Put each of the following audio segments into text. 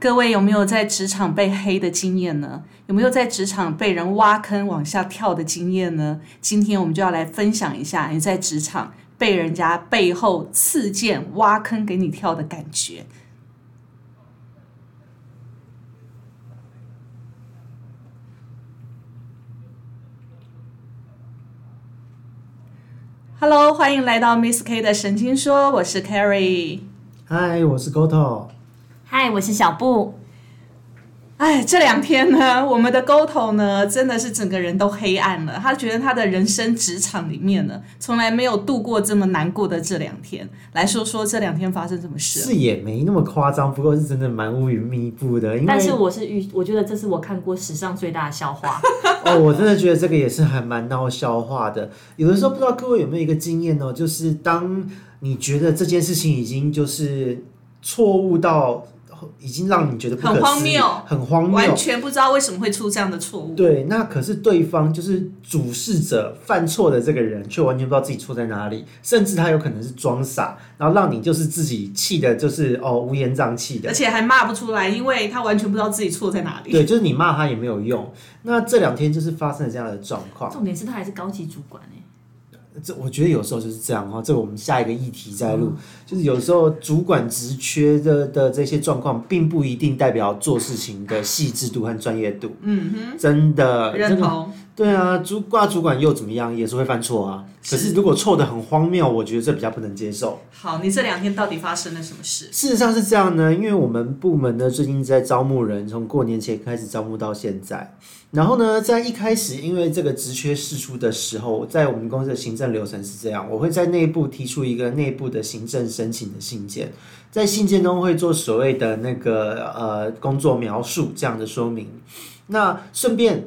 各位有没有在职场被黑的经验呢？有没有在职场被人挖坑往下跳的经验呢？今天我们就要来分享一下你在职场被人家背后刺剑挖坑给你跳的感觉。Hello，欢迎来到 Miss K 的神经说，我是 Carrie。嗨，我是 Goto。嗨，我是小布。哎，这两天呢，我们的 Goto 呢，真的是整个人都黑暗了。他觉得他的人生职场里面呢，从来没有度过这么难过的这两天。来说说这两天发生什么事？是也没那么夸张，不过是真的蛮乌云密布的。因为但是我是遇，我觉得这是我看过史上最大的笑话。哦，我真的觉得这个也是还蛮闹笑话的。有的时候不知道各位有没有一个经验呢，就是当你觉得这件事情已经就是错误到。已经让你觉得不可很荒谬，很荒谬，完全不知道为什么会出这样的错误。对，那可是对方就是主事者犯错的这个人，却完全不知道自己错在哪里，甚至他有可能是装傻，然后让你就是自己气的，就是哦乌烟瘴气的，而且还骂不出来，因为他完全不知道自己错在哪里。对，就是你骂他也没有用。那这两天就是发生了这样的状况，重点是他还是高级主管哎。这我觉得有时候就是这样哈，这我们下一个议题再录。就是有时候主管职缺的的这些状况，并不一定代表做事情的细致度和专业度。嗯哼，真的认同。对啊，主挂主管又怎么样，也是会犯错啊。可是如果错的很荒谬，我觉得这比较不能接受。好，你这两天到底发生了什么事？事实上是这样呢，因为我们部门呢最近在招募人，从过年前开始招募到现在。然后呢，在一开始，因为这个职缺释出的时候，在我们公司的行政流程是这样：我会在内部提出一个内部的行政申请的信件，在信件中会做所谓的那个呃工作描述这样的说明。那顺便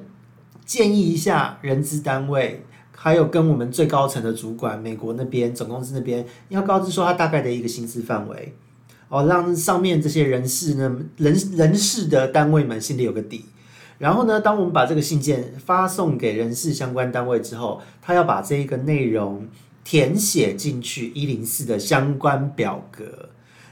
建议一下人资单位，还有跟我们最高层的主管，美国那边总公司那边要告知说他大概的一个薪资范围，哦，让上面这些人事呢人人事的单位们心里有个底。然后呢，当我们把这个信件发送给人事相关单位之后，他要把这一个内容填写进去一零四的相关表格，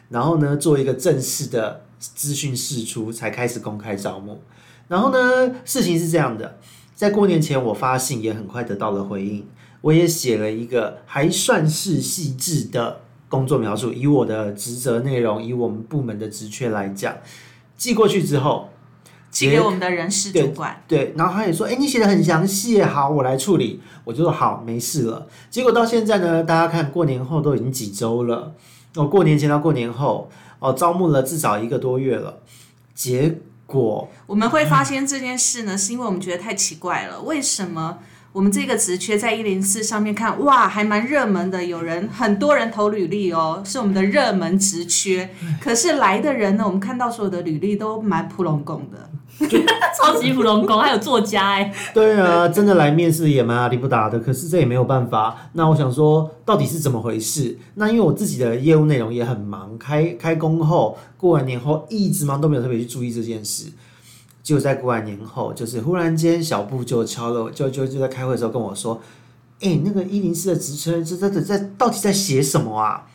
然后呢，做一个正式的资讯释出，才开始公开招募。然后呢，事情是这样的，在过年前我发信也很快得到了回应，我也写了一个还算是细致的工作描述，以我的职责内容，以我们部门的职缺来讲，寄过去之后。寄给我们的人事主管，对，然后他也说，哎，你写的很详细，好，我来处理。我就说好，没事了。结果到现在呢，大家看过年后都已经几周了，哦，过年前到过年后，哦，招募了至少一个多月了。结过我们会发现这件事呢，是因为我们觉得太奇怪了，为什么？我们这个职缺在一零四上面看，哇，还蛮热门的，有人很多人投履历哦，是我们的热门职缺。可是来的人呢，我们看到所有的履历都蛮普龙工的，超级普龙工，还有作家哎。对啊，真的来面试也蛮阿里不达的，可是这也没有办法。那我想说，到底是怎么回事？那因为我自己的业务内容也很忙，开开工后过完年后一直忙，都没有特别去注意这件事。就在过完年后，就是忽然间小布就敲了，就就就在开会的时候跟我说：“哎，那个一零四的职称，这这这在到底在写什么啊？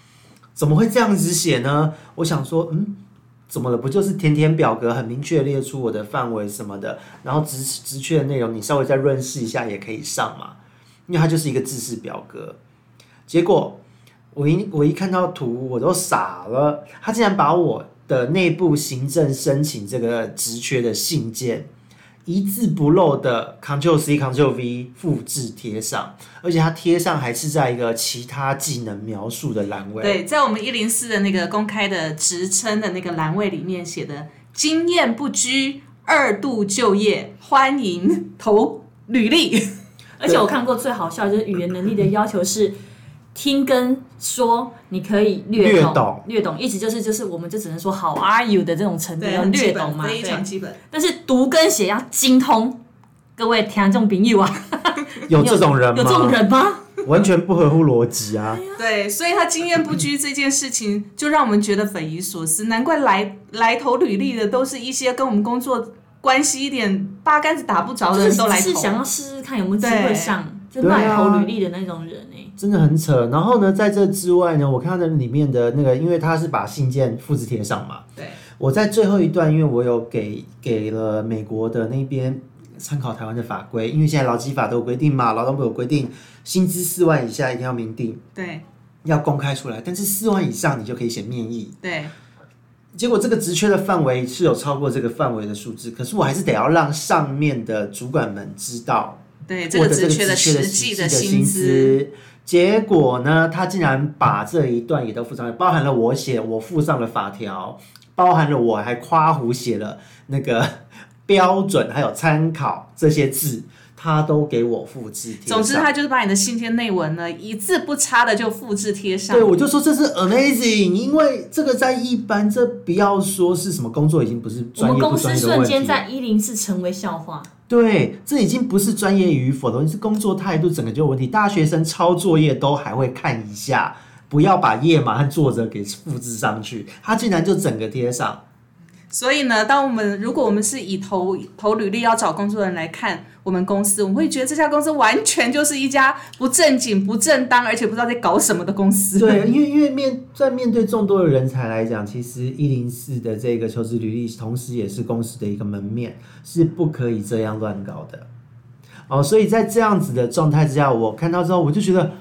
怎么会这样子写呢？”我想说，嗯，怎么了？不就是填填表格，很明确列出我的范围什么的，然后职职缺的内容，你稍微再润饰一下也可以上嘛。因为它就是一个制式表格。结果我一我一看到图，我都傻了，他竟然把我。的内部行政申请这个职缺的信件，一字不漏的 Ctrl C Ctrl V 复制贴上，而且它贴上还是在一个其他技能描述的栏位。对，在我们一零四的那个公开的职称的那个栏位里面写的“经验不拘，二度就业，欢迎投履历”。而且我看过最好笑就是语言能力的要求是。听跟说，你可以略懂，略懂，意思就是就是，我们就只能说 How are you 的这种程度要略懂嘛，非常基本。但是读跟写要精通，各位听众朋友啊，有这种人吗？有这种人吗？完全不合乎逻辑啊！对，所以他经验不拘这件事情，就让我们觉得匪夷所思。难怪来来投履历的都是一些跟我们工作关系一点八竿子打不着的人都来投，是想要试试看有没有机会上。就来投履历的那种人哎，真的很扯。然后呢，在这之外呢，我看到里面的那个，因为他是把信件复制贴上嘛。对。我在最后一段，因为我有给给了美国的那边参考台湾的法规，因为现在劳基法都有规定嘛，劳动部有规定，薪资四万以下一定要明定，对，要公开出来。但是四万以上，你就可以写面议。对。结果这个职缺的范围是有超过这个范围的数字，可是我还是得要让上面的主管们知道。对这个职缺的实际的薪资，结果呢，他竟然把这一段也都附上，包含了我写，我附上了法条，包含了我还夸胡写了那个 标准，还有参考这些字。他都给我复制贴总之，他就是把你的信件内文呢一字不差的就复制贴上。对，我就说这是 amazing，因为这个在一般，这不要说是什么工作，已经不是专业不专业的问题。瞬间在一零四成为笑话。对，这已经不是专业与否的，是工作态度整个就有问题。大学生抄作业都还会看一下，不要把页码和作者给复制上去，他竟然就整个贴上。所以呢，当我们如果我们是以投投履历要找工作的人来看我们公司，我们会觉得这家公司完全就是一家不正经、不正当，而且不知道在搞什么的公司。对，因为因为面在面对众多的人才来讲，其实一零四的这个求职履历，同时也是公司的一个门面，是不可以这样乱搞的。哦，所以在这样子的状态之下，我看到之后，我就觉得。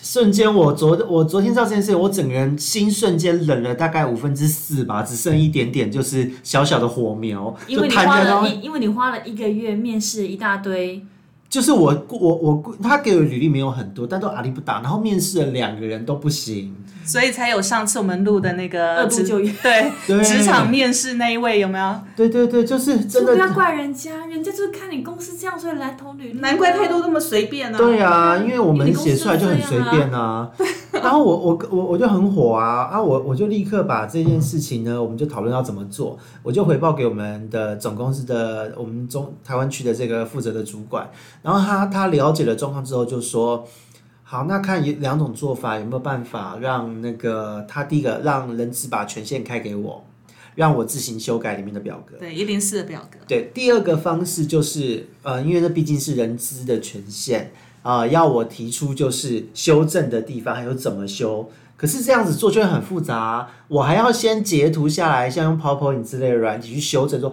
瞬间，我昨我昨天知道这件事，我整个人心瞬间冷了大概五分之四吧，只剩一点点，就是小小的火苗。因为你花了，因为你花了一个月面试一大堆。就是我我我他给我履历没有很多，但都阿力不打，然后面试了两个人都不行，所以才有上次我们录的那个二度就业 对职场面试那一位有没有？对对对，就是真的不要怪人家，人家就是看你公司这样，所以来投履历。难怪态度那么随便呢。对啊，因为我们写出来就很随便啊。然后我我我我就很火啊啊！我我就立刻把这件事情呢，我们就讨论要怎么做，我就回报给我们的总公司的我们中台湾区的这个负责的主管。然后他他了解了状况之后就说：“好，那看两种做法有没有办法让那个他第一个让人资把权限开给我，让我自行修改里面的表格。对，一零四的表格。对，第二个方式就是呃，因为这毕竟是人资的权限啊，要我提出就是修正的地方还有怎么修。可是这样子做就会很复杂，我还要先截图下来，像用 PowerPoint 之类的软体去修正说。”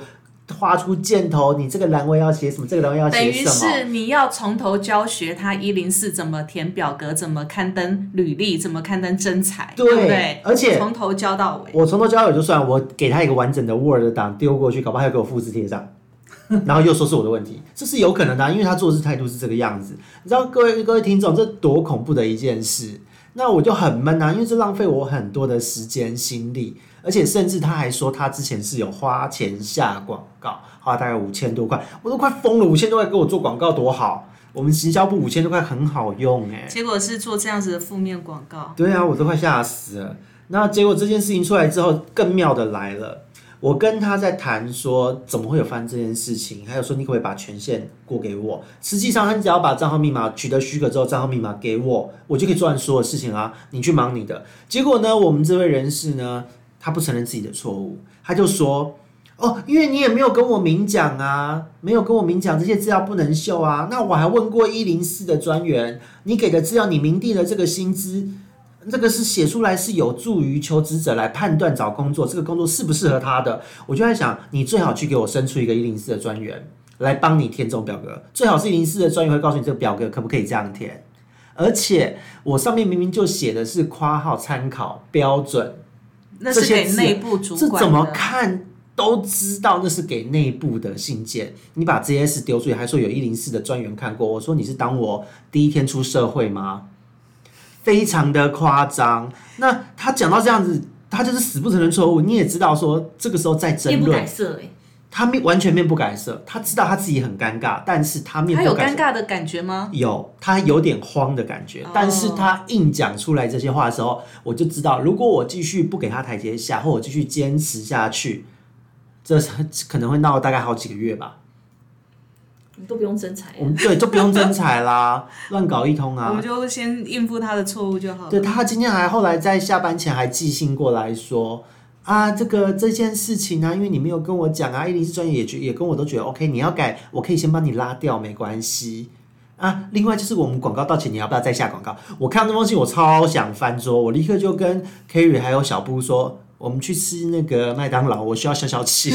画出箭头，你这个栏位要写什么？这个栏位要写什么？等于是你要从头教学他一零四怎么填表格，怎么刊登履历，怎么刊登真才，对不对？而且从头教到尾。我从头教到尾就算，我给他一个完整的 Word 档丢过去，搞不好还要给我复制贴上，然后又说是我的问题，这是有可能的，因为他做事态度是这个样子。你知道，各位各位听众，这多恐怖的一件事。那我就很闷啊，因为这浪费我很多的时间心力。而且甚至他还说他之前是有花钱下广告，花大概五千多块，我都快疯了，五千多块给我做广告多好，我们行销部五千多块很好用哎，结果是做这样子的负面广告，对啊，我都快吓死了。那结果这件事情出来之后，更妙的来了，我跟他在谈说怎么会有翻这件事情，还有说你可不可以把权限过给我？实际上，你只要把账号密码取得许可之后，账号密码给我，我就可以做完所有事情啊，你去忙你的。结果呢，我们这位人士呢？他不承认自己的错误，他就说：“哦，因为你也没有跟我明讲啊，没有跟我明讲这些资料不能秀啊。那我还问过一零四的专员，你给的资料，你明定的这个薪资，这个是写出来是有助于求职者来判断找工作，这个工作适不适合他的。我就在想，你最好去给我生出一个一零四的专员来帮你填这种表格，最好是一零四的专员会告诉你这个表格可不可以这样填。而且我上面明明就写的是括号参考标准。”那是给内部主管这怎么看都知道那是给内部的信件。你把 JS 丢出去，还说有一零四的专员看过。我说你是当我第一天出社会吗？非常的夸张。那他讲到这样子，他就是死不承认错误。你也知道说这个时候在争论。他面完全面不改色，他知道他自己很尴尬，但是他面他有尴尬的感觉吗？有，他有点慌的感觉，但是他硬讲出来这些话的时候，我就知道，如果我继续不给他台阶下，或我继续坚持下去，这可能会闹大概好几个月吧。都不用真彩，我们对都不用真彩啦，乱搞一通啊！我们就先应付他的错误就好了。对他今天还后来在下班前还寄信过来说。啊，这个这件事情呢，因为你没有跟我讲啊，一零四专业也觉也跟我都觉得 OK，你要改，我可以先帮你拉掉，没关系。啊，另外就是我们广告到期，你要不要再下广告？我看到那封信，我超想翻桌，我立刻就跟 Kerry 还有小布说。我们去吃那个麦当劳，我需要消消气。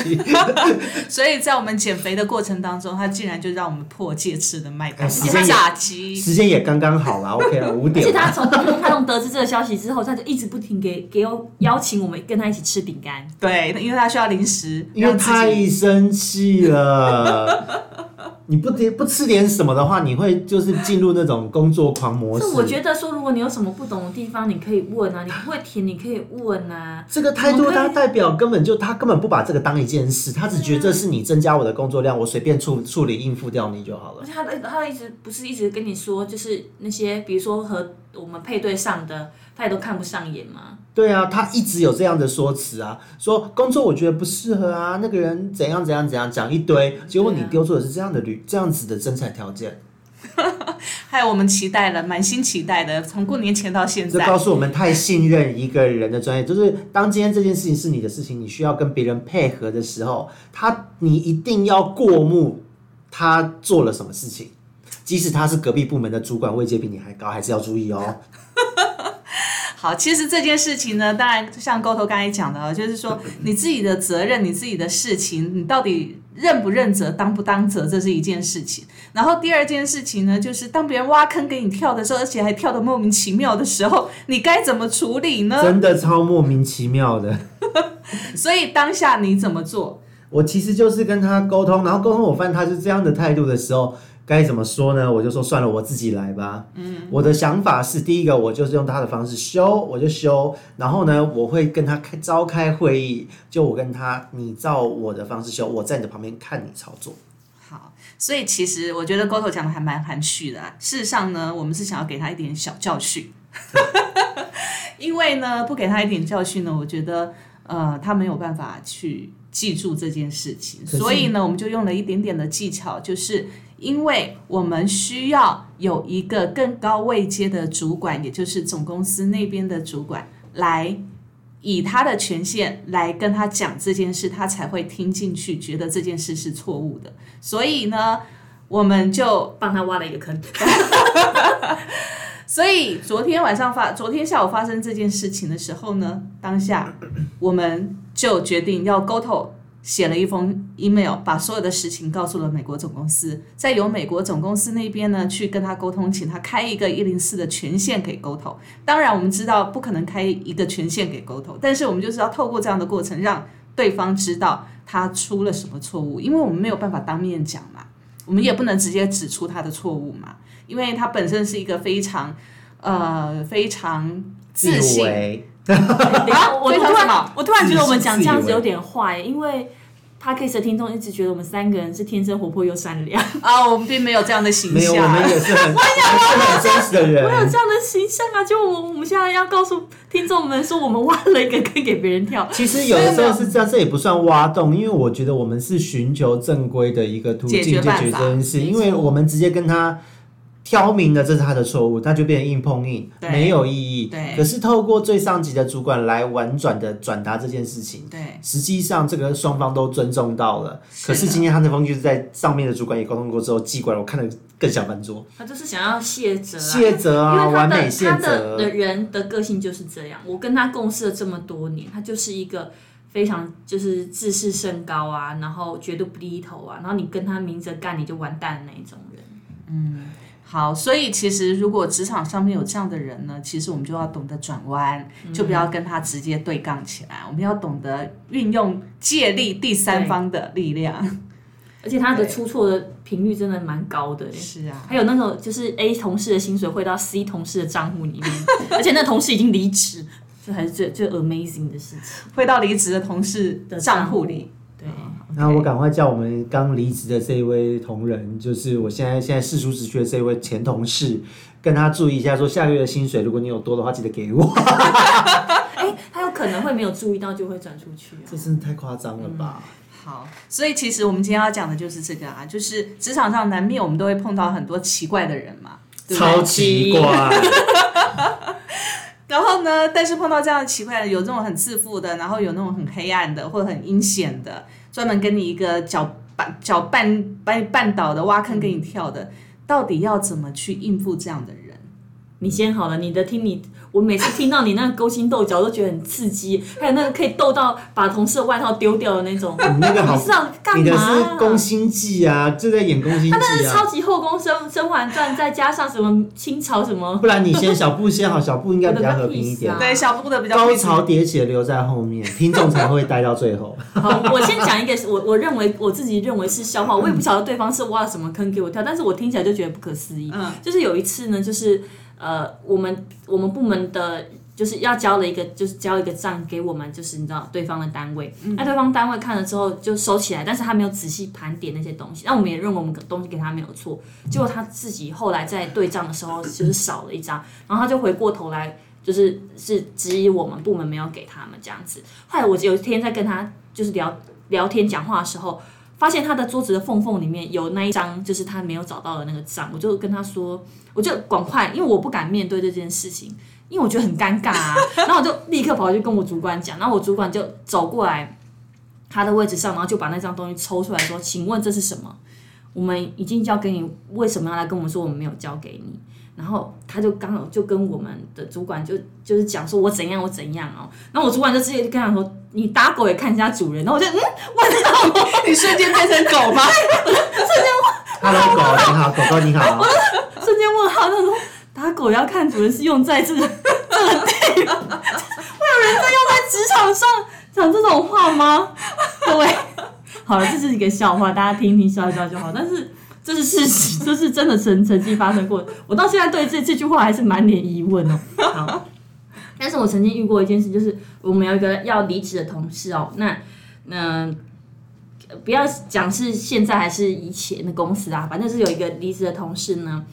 所以在我们减肥的过程当中，他竟然就让我们破戒吃的麦当劳炸鸡，时间也刚刚好啦，OK 了，五点。而且他从他从得知这个消息之后，他就一直不停给给我邀请我们跟他一起吃饼干。对，因为他需要零食，因为太生气了。你不点不吃点什么的话，你会就是进入那种工作狂模式。我觉得说，如果你有什么不懂的地方，你可以问啊，你不会填，你可以问啊。这个态度，他代表根本就他根本不把这个当一件事，他只觉得这是你增加我的工作量，我随便处处理应付掉你就好了。而且他他一直不是一直跟你说，就是那些比如说和我们配对上的，他也都看不上眼吗？对啊，他一直有这样的说辞啊，说工作我觉得不适合啊，那个人怎样怎样怎样讲一堆，结果你丢出的是这样的履这样子的征才条件，害我们期待了，满心期待的，从过年前到现在，这告诉我们太信任一个人的专业，就是当今天这件事情是你的事情，你需要跟别人配合的时候，他你一定要过目他做了什么事情，即使他是隔壁部门的主管，位阶比你还高，还是要注意哦。好，其实这件事情呢，当然像沟头刚才讲的，就是说你自己的责任，你自己的事情，你到底认不认责，当不当责，这是一件事情。然后第二件事情呢，就是当别人挖坑给你跳的时候，而且还跳的莫名其妙的时候，你该怎么处理呢？真的超莫名其妙的。所以当下你怎么做？我其实就是跟他沟通，然后沟通，我发现他是这样的态度的时候。该怎么说呢？我就说算了，我自己来吧。嗯，我的想法是，第一个我就是用他的方式修，我就修。然后呢，我会跟他开召开会议，就我跟他，你照我的方式修，我在你的旁边看你操作。好，所以其实我觉得 Goto 讲的还蛮含蓄的。事实上呢，我们是想要给他一点小教训，因为呢，不给他一点教训呢，我觉得呃，他没有办法去记住这件事情。所以呢，我们就用了一点点的技巧，就是。因为我们需要有一个更高位阶的主管，也就是总公司那边的主管，来以他的权限来跟他讲这件事，他才会听进去，觉得这件事是错误的。所以呢，我们就帮他挖了一个坑。所以昨天晚上发，昨天下午发生这件事情的时候呢，当下我们就决定要沟通。写了一封 email，把所有的事情告诉了美国总公司，再由美国总公司那边呢去跟他沟通，请他开一个一零四的权限给沟通。当然，我们知道不可能开一个权限给沟通，但是我们就是要透过这样的过程，让对方知道他出了什么错误，因为我们没有办法当面讲嘛，我们也不能直接指出他的错误嘛，因为他本身是一个非常呃非常自信。啊！我突然，我突然觉得我们讲这样子有点坏，因为 Parkes 的听众一直觉得我们三个人是天生活泼又善良啊，我们并没有这样的形象，没有，我们也是很，我很真实的人，我有这样的形象啊！就我，我们现在要告诉听众们说，我们挖了一个坑给别人跳。其实有的时候是这样，这也不算挖洞，因为我觉得我们是寻求正规的一个途径解决这件事，因为我们直接跟他。挑明了这是他的错误，那就变成硬碰硬，没有意义。对，可是透过最上级的主管来婉转的转达这件事情，对，实际上这个双方都尊重到了。可是今天他那封就是在上面的主管也沟通过之后寄过来，我看了更想翻桌。他就是想要卸责，卸责啊，完美卸责。的人的个性就是这样。我跟他共事了这么多年，他就是一个非常就是自视甚高啊，然后绝对不低头啊，然后你跟他明着干你就完蛋的那一种人。嗯。好，所以其实如果职场上面有这样的人呢，其实我们就要懂得转弯，就不要跟他直接对杠起来。我们要懂得运用借力第三方的力量，而且他的出错的频率真的蛮高的。是啊，还有那种就是 A 同事的薪水汇到 C 同事的账户里面，而且那同事已经离职，这还是最最 amazing 的事情，汇到离职的同事的账户里。对。那我赶快叫我们刚离职的这一位同仁，就是我现在现在世俗职缺这一位前同事，跟他注意一下，说下个月的薪水，如果你有多的话，记得给我。哎，他有可能会没有注意到，就会转出去。这真的太夸张了吧？好，所以其实我们今天要讲的就是这个啊，就是职场上难免我们都会碰到很多奇怪的人嘛，超奇怪。然后呢，但是碰到这样奇怪的，有这种很自负的，然后有那种很黑暗的，或者很阴险的。专门跟你一个搅绊、搅绊、把你绊倒的、挖坑给你跳的，到底要怎么去应付这样的人？你先好了，你的听你，我每次听到你那个勾心斗角都觉得很刺激，还有那个可以斗到把同事的外套丢掉的那种，你那个好，你是要干嘛？你的是宫心计啊，就在演宫心计啊。他那是超级后宫甄甄嬛传，再加上什么清朝什么，不然你先小布先好，小布应该比较和平一点，对，小布的比较高潮迭起的留在后面，听众才会待到最后。好，我先讲一个，我 我认为我自己认为是笑话，我也不晓得对方是挖了什么坑给我跳，但是我听起来就觉得不可思议。嗯，就是有一次呢，就是。呃，我们我们部门的就是要交了一个，就是交一个账给我们，就是你知道对方的单位，那对方单位看了之后就收起来，但是他没有仔细盘点那些东西，那我们也认为我们东西给他没有错，结果他自己后来在对账的时候就是少了一张，然后他就回过头来就是是质疑我们部门没有给他们这样子。后来我有一天在跟他就是聊聊天讲话的时候。发现他的桌子的缝缝里面有那一张，就是他没有找到的那个账，我就跟他说，我就赶快，因为我不敢面对这件事情，因为我觉得很尴尬啊。然后我就立刻跑去跟我主管讲，然后我主管就走过来他的位置上，然后就把那张东西抽出来说：“请问这是什么？我们已经交给你，为什么要来跟我们说我们没有交给你？”然后他就刚好就跟我们的主管就就是讲说我怎样我怎样哦，然后我主管就直接跟他说你打狗也看人家主人，然后我就嗯，我道，你瞬间变成狗吗？瞬间，Hello 狗你好，狗狗你好，我 瞬间问号，他说打狗要看主人是用在这个 这个地方，会有人在用在职场上讲这种话吗？各位，好了，这是一个笑话，大家听听笑一笑就好，但是。这是事实，这是真的曾曾经发生过。我到现在对这这句话还是满脸疑问哦。好，但是我曾经遇过一件事，就是我们有一个要离职的同事哦。那那不要讲是现在还是以前的公司啊，反正是有一个离职的同事呢。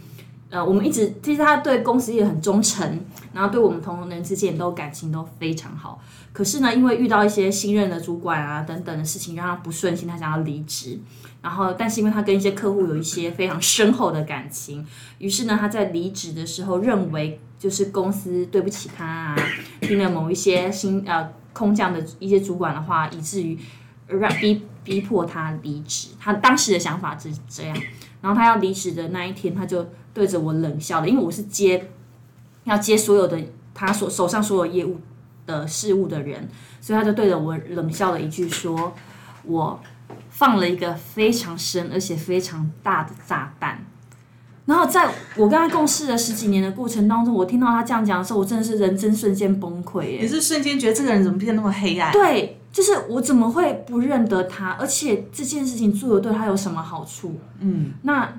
呃，我们一直其实他对公司也很忠诚，然后对我们同仁之间都感情都非常好。可是呢，因为遇到一些新任的主管啊等等的事情，让他不顺心，他想要离职。然后，但是因为他跟一些客户有一些非常深厚的感情，于是呢，他在离职的时候认为就是公司对不起他啊，听了某一些新呃空降的一些主管的话，以至于让逼逼迫他离职。他当时的想法是这样。然后他要离职的那一天，他就对着我冷笑了，因为我是接要接所有的他所手上所有业务的事务的人，所以他就对着我冷笑了一句，说我。放了一个非常深而且非常大的炸弹，然后在我跟他共事了十几年的过程当中，我听到他这样讲的时候，我真的是人真瞬间崩溃耶！你是瞬间觉得这个人怎么变那么黑暗？对，就是我怎么会不认得他？而且这件事情做的对他有什么好处？嗯，那。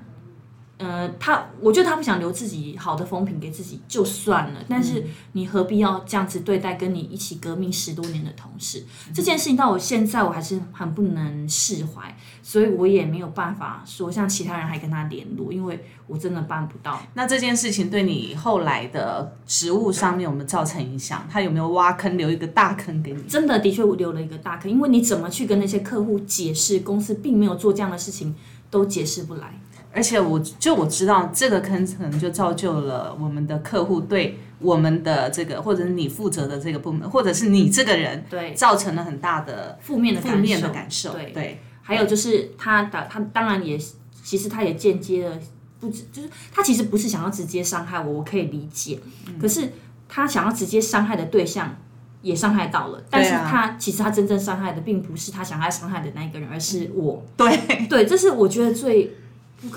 呃，他我觉得他不想留自己好的风评给自己就算了，但是你何必要这样子对待跟你一起革命十多年的同事？这件事情到我现在我还是很不能释怀，所以我也没有办法说像其他人还跟他联络，因为我真的办不到。那这件事情对你后来的职务上面有没有造成影响？他有没有挖坑留一个大坑给你？真的的确留了一个大坑，因为你怎么去跟那些客户解释公司并没有做这样的事情，都解释不来。而且我就我知道这个坑可能就造就了我们的客户对我们的这个，或者是你负责的这个部门，或者是你这个人，对，造成了很大的负面的负面的感受。对对，还有就是他的他当然也其实他也间接的不止，就是他其实不是想要直接伤害我，我可以理解。可是他想要直接伤害的对象也伤害到了，但是他其实他真正伤害的并不是他想要伤害的那一个人，而是我。对对，这是我觉得最。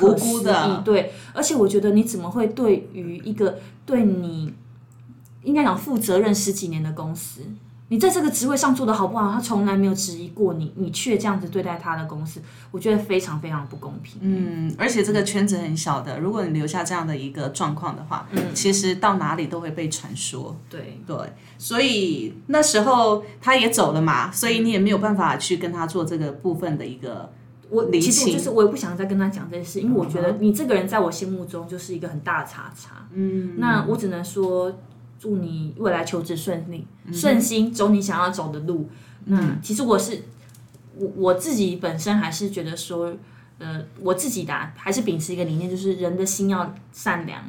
无辜的，对，而且我觉得你怎么会对于一个对你应该讲负责任十几年的公司，你在这个职位上做的好不好，他从来没有质疑过你，你却这样子对待他的公司，我觉得非常非常不公平。嗯，而且这个圈子很小的，如果你留下这样的一个状况的话，嗯，其实到哪里都会被传说。对对，所以那时候他也走了嘛，所以你也没有办法去跟他做这个部分的一个。我其实我就是我也不想再跟他讲这件事，因为我觉得你这个人在我心目中就是一个很大的叉叉。嗯，那我只能说祝你未来求职顺利，顺心走你想要走的路。那其实我是我我自己本身还是觉得说，呃，我自己的还是秉持一个理念，就是人的心要善良。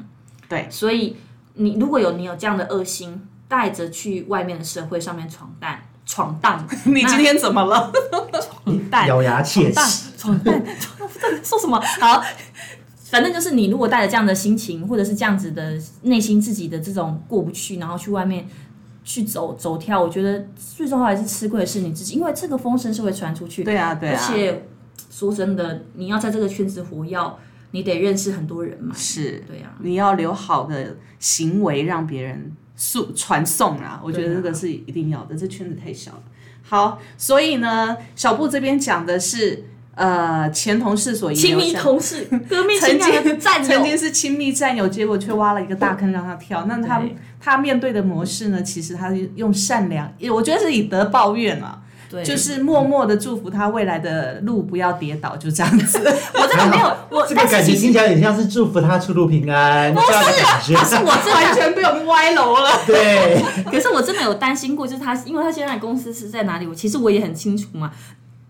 对，所以你如果有你有这样的恶心，带着去外面的社会上面闯荡。闯荡，你今天怎么了？闯荡，咬牙切齿，闯荡，闯荡，说什么？好，反正就是你如果带着这样的心情，或者是这样子的内心自己的这种过不去，然后去外面去走走跳，我觉得最重要还是吃亏的是你自己，因为这个风声是会传出去。对啊，对啊，而且说真的，你要在这个圈子活要，你得认识很多人嘛。是对啊，你要留好的行为让别人诉传送啊，我觉得这个是一定要的，这圈子太小了。好，所以呢，小布这边讲的是。呃，前同事所遗亲密同事、革命曾情感的经战友，曾经是亲密战友，结果却挖了一个大坑让他跳。那他他面对的模式呢？其实他是用善良，我觉得是以德报怨啊，对，就是默默的祝福他未来的路不要跌倒，就这样子。我真的没有我，这个感情听起来很像是祝福他出入平安这样的感觉。是我真完，全被我们歪楼了。对，可是我真的有担心过，就是他，因为他现在的公司是在哪里，我其实我也很清楚嘛。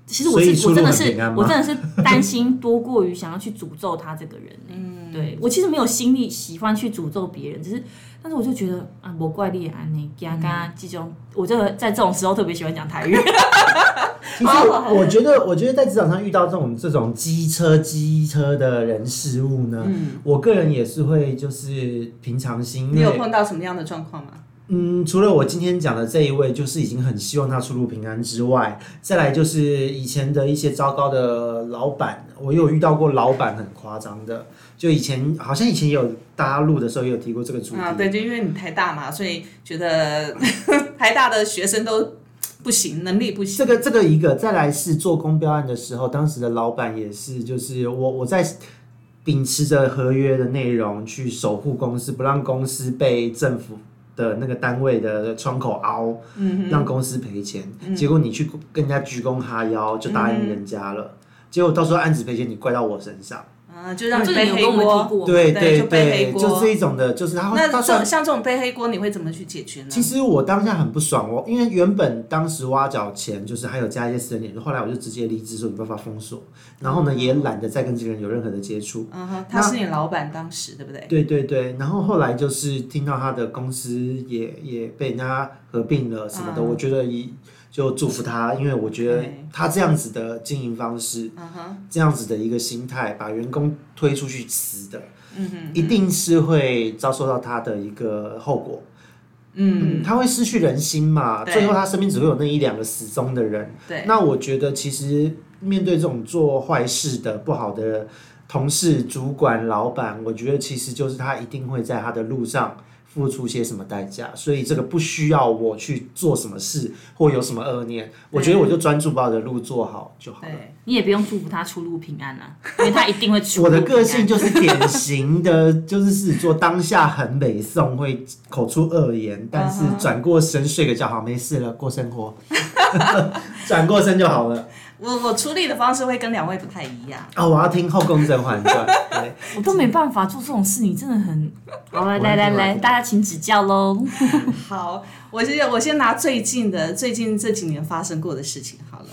其实我是我真的是我真的是担心多过于想要去诅咒他这个人、嗯，对我其实没有心力喜欢去诅咒别人，只是但是我就觉得啊，我怪力安呢，刚刚这种，我这个在这种时候特别喜欢讲台语。其实我觉得，我觉得在职场上遇到这种这种机车机车的人事物呢，我个人也是会就是平常心，你有碰到什么样的状况吗？嗯，除了我今天讲的这一位，就是已经很希望他出入平安之外，再来就是以前的一些糟糕的老板，我有遇到过老板很夸张的，就以前好像以前有大家录的时候也有提过这个主题，啊，对，就因为你台大嘛，所以觉得 台大的学生都不行，能力不行。这个这个一个，再来是做公标案的时候，当时的老板也是，就是我我在秉持着合约的内容去守护公司，不让公司被政府的那个单位的窗口凹，让公司赔钱。结果你去跟人家鞠躬哈腰，就答应人家了，结果到时候案子赔钱，你怪到我身上。啊，就让你这个背黑你有跟我们提锅。过，对对就背黑对，锅就这一种的，就是他那这像这种背黑锅，你会怎么去解决呢？其实我当下很不爽，我因为原本当时挖角前就是还有加一些私人点，后来我就直接离职，说没办法封锁，然后呢也懒得再跟这个人有任何的接触。嗯哼，他是你老板当时对不对？对对对，然后后来就是听到他的公司也也被人家合并了什么的，嗯我觉得一就祝福他，因为我觉得他这样子的经营方式，这样子的一个心态，把员工推出去辞的，嗯哼，一定是会遭受到他的一个后果。嗯，嗯，他会失去人心嘛，最后他身边只会有那一两个死忠的人。对，那我觉得其实面对这种做坏事的不好的同事、主管、老板，我觉得其实就是他一定会在他的路上付出些什么代价，所以这个不需要我去做什么事或有什么恶念，我觉得我就专注把我的路做好就好了。你也不用祝福他出入平安啊，因为他一定会出入 我的个性就是典型的，就是狮子座，当下很北宋，会口出恶言，但是转过身睡个觉，好，没事了，过生活，转过身就好了。我我处理的方式会跟两位不太一样。啊、我要听《后宫甄嬛传》对。我都没办法做这种事，你真的很 好来我来来大家请指教喽。好，我先我先拿最近的最近这几年发生过的事情好了。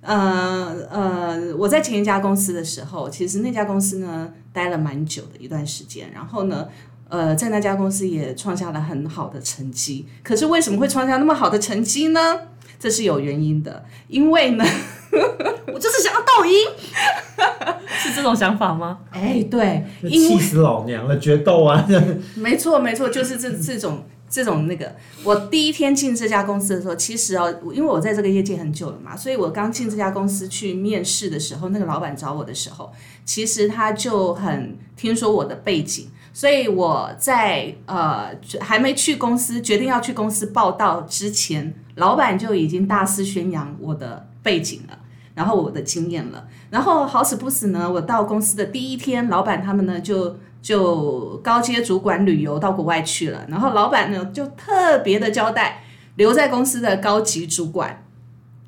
呃呃，我在前一家公司的时候，其实那家公司呢待了蛮久的一段时间，然后呢。呃，在那家公司也创下了很好的成绩，可是为什么会创下那么好的成绩呢？这是有原因的，因为呢，我就是想要抖音，是这种想法吗？哎，对，因为气死老娘了，决斗啊！没错，没错，就是这这种这种那个。我第一天进这家公司的时候，其实哦，因为我在这个业界很久了嘛，所以我刚进这家公司去面试的时候，那个老板找我的时候，其实他就很听说我的背景，所以我在呃还没去公司决定要去公司报道之前，老板就已经大肆宣扬我的背景了。然后我的经验了，然后好死不死呢，我到公司的第一天，老板他们呢就就高阶主管旅游到国外去了，然后老板呢就特别的交代，留在公司的高级主管，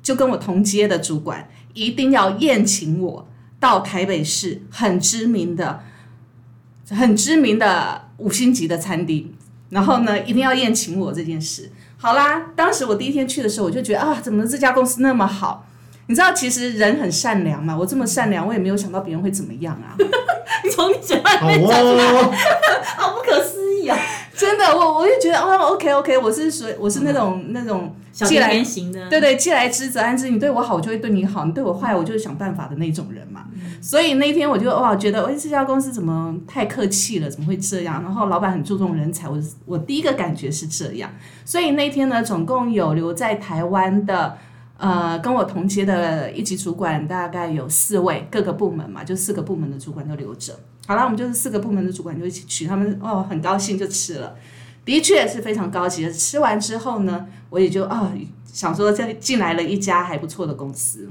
就跟我同阶的主管，一定要宴请我到台北市很知名的、很知名的五星级的餐厅，然后呢一定要宴请我这件事。好啦，当时我第一天去的时候，我就觉得啊，怎么这家公司那么好？你知道，其实人很善良嘛。我这么善良，我也没有想到别人会怎么样啊。你从你嘴巴里好面讲出来，哦，好 不可思议啊！真的，我我就觉得哦，OK OK，我是属我是那种、那种既来甜型的，对对，既来之则安之。你对我好，我就会对你好；你对我坏，我就是想办法的那种人嘛。所以那天我就哇，觉得哎，这家公司怎么太客气了？怎么会这样？然后老板很注重人才，我我第一个感觉是这样。所以那天呢，总共有留在台湾的。呃，跟我同阶的一级主管大概有四位，各个部门嘛，就四个部门的主管都留着。好了，我们就是四个部门的主管就一起去，他们哦很高兴就吃了，的确是非常高级的。吃完之后呢，我也就哦想说这进来了一家还不错的公司。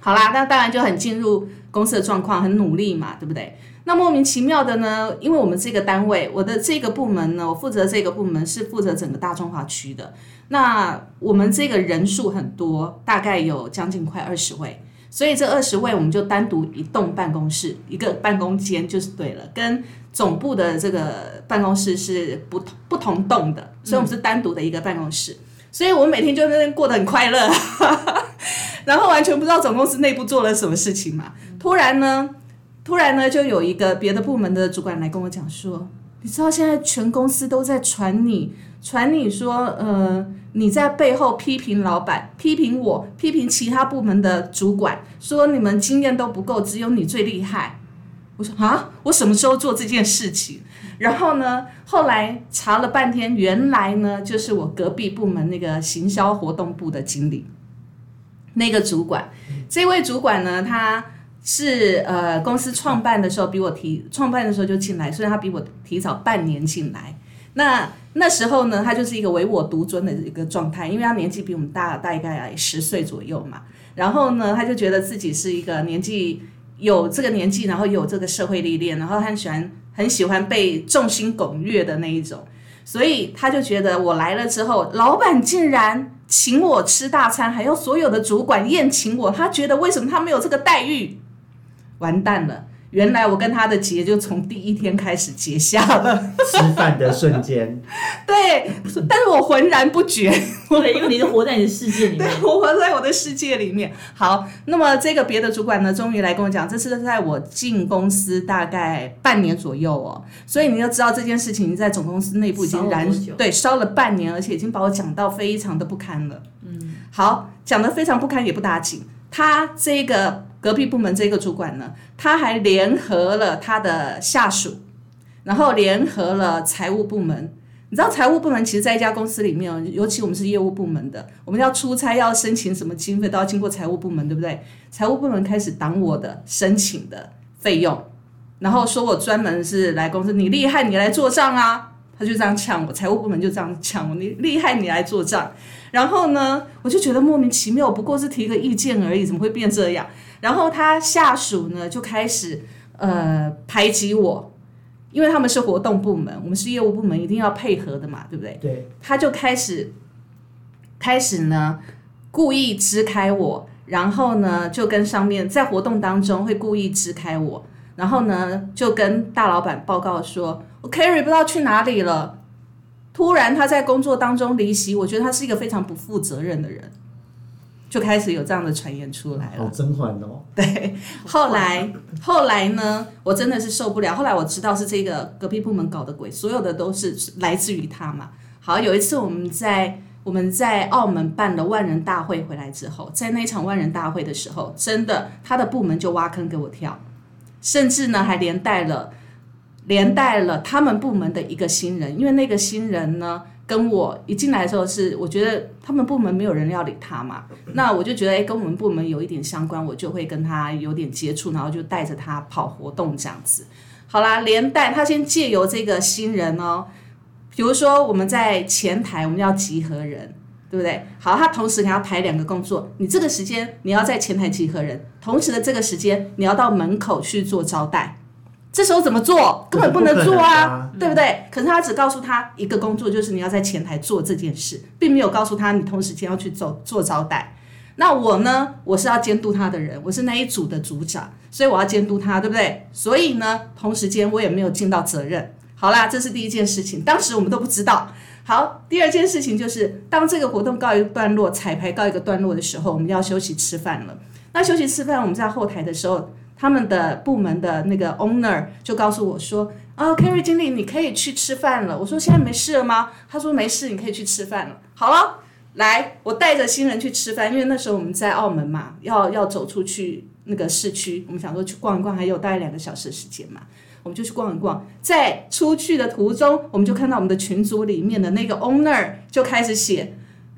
好啦，那当然就很进入公司的状况，很努力嘛，对不对？那莫名其妙的呢，因为我们这个单位，我的这个部门呢，我负责这个部门是负责整个大中华区的。那我们这个人数很多，大概有将近快二十位，所以这二十位我们就单独一栋办公室，一个办公间就是对了，跟总部的这个办公室是不同不同栋的，所以我们是单独的一个办公室，所以我们每天就在那边过得很快乐，然后完全不知道总公司内部做了什么事情嘛。突然呢，突然呢，就有一个别的部门的主管来跟我讲说，你知道现在全公司都在传你，传你说，呃。你在背后批评老板，批评我，批评其他部门的主管，说你们经验都不够，只有你最厉害。我说啊，我什么时候做这件事情？然后呢，后来查了半天，原来呢就是我隔壁部门那个行销活动部的经理，那个主管。这位主管呢，他是呃公司创办的时候比我提，创办的时候就进来，所以他比我提早半年进来。那那时候呢，他就是一个唯我独尊的一个状态，因为他年纪比我们大大概十岁左右嘛。然后呢，他就觉得自己是一个年纪有这个年纪，然后有这个社会历练，然后他很喜欢很喜欢被众星拱月的那一种，所以他就觉得我来了之后，老板竟然请我吃大餐，还要所有的主管宴请我，他觉得为什么他没有这个待遇？完蛋了。原来我跟他的结就从第一天开始结下了，吃饭的瞬间，对，但是我浑然不觉，对，因为你是活在你的世界里面，对我活在我的世界里面。好，那么这个别的主管呢，终于来跟我讲，这是在我进公司大概半年左右哦，所以你要知道这件事情在总公司内部已经燃对烧了半年，而且已经把我讲到非常的不堪了。嗯，好，讲的非常不堪也不打紧，他这个。隔壁部门这个主管呢，他还联合了他的下属，然后联合了财务部门。你知道财务部门其实在一家公司里面，尤其我们是业务部门的，我们要出差要申请什么经费都要经过财务部门，对不对？财务部门开始挡我的申请的费用，然后说我专门是来公司，你厉害你来做账啊，他就这样呛我，财务部门就这样呛我，你厉害你来做账。然后呢，我就觉得莫名其妙，不过是提个意见而已，怎么会变这样？然后他下属呢就开始呃排挤我，因为他们是活动部门，我们是业务部门，一定要配合的嘛，对不对？对。他就开始开始呢故意支开我，然后呢就跟上面在活动当中会故意支开我，然后呢就跟大老板报告说，我 Carry 不知道去哪里了。突然他在工作当中离席，我觉得他是一个非常不负责任的人。就开始有这样的传言出来了。好甄嬛哦。对，后来后来呢，我真的是受不了。后来我知道是这个隔壁部门搞的鬼，所有的都是来自于他嘛。好，有一次我们在我们在澳门办了万人大会回来之后，在那场万人大会的时候，真的他的部门就挖坑给我跳，甚至呢还连带了连带了他们部门的一个新人，因为那个新人呢。跟我一进来的时候是，我觉得他们部门没有人要理他嘛，那我就觉得哎，跟我们部门有一点相关，我就会跟他有点接触，然后就带着他跑活动这样子。好啦，连带他先借由这个新人哦，比如说我们在前台我们要集合人，对不对？好，他同时你要排两个工作，你这个时间你要在前台集合人，同时的这个时间你要到门口去做招待。这时候怎么做？根本不能做啊，对不对？可是他只告诉他一个工作，就是你要在前台做这件事，并没有告诉他你同时间要去做做招待。那我呢？我是要监督他的人，我是那一组的组长，所以我要监督他，对不对？所以呢，同时间我也没有尽到责任。好啦，这是第一件事情，当时我们都不知道。好，第二件事情就是，当这个活动告一段落，彩排告一个段落的时候，我们要休息吃饭了。那休息吃饭，我们在后台的时候。他们的部门的那个 owner 就告诉我说：“啊，Kerry 经理，你可以去吃饭了。我说现在没事了吗？他说没事，你可以去吃饭了。好了，来，我带着新人去吃饭，因为那时候我们在澳门嘛，要要走出去那个市区，我们想说去逛一逛，还有大概两个小时的时间嘛，我们就去逛一逛。在出去的途中，我们就看到我们的群组里面的那个 owner 就开始写。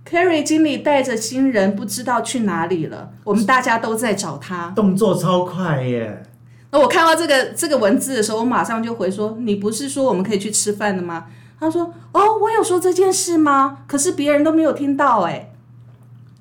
Kerry 经理带着新人不知道去哪里了，我们大家都在找他。动作超快耶！那我看到这个这个文字的时候，我马上就回说：“你不是说我们可以去吃饭的吗？”他说：“哦，我有说这件事吗？可是别人都没有听到。”哎，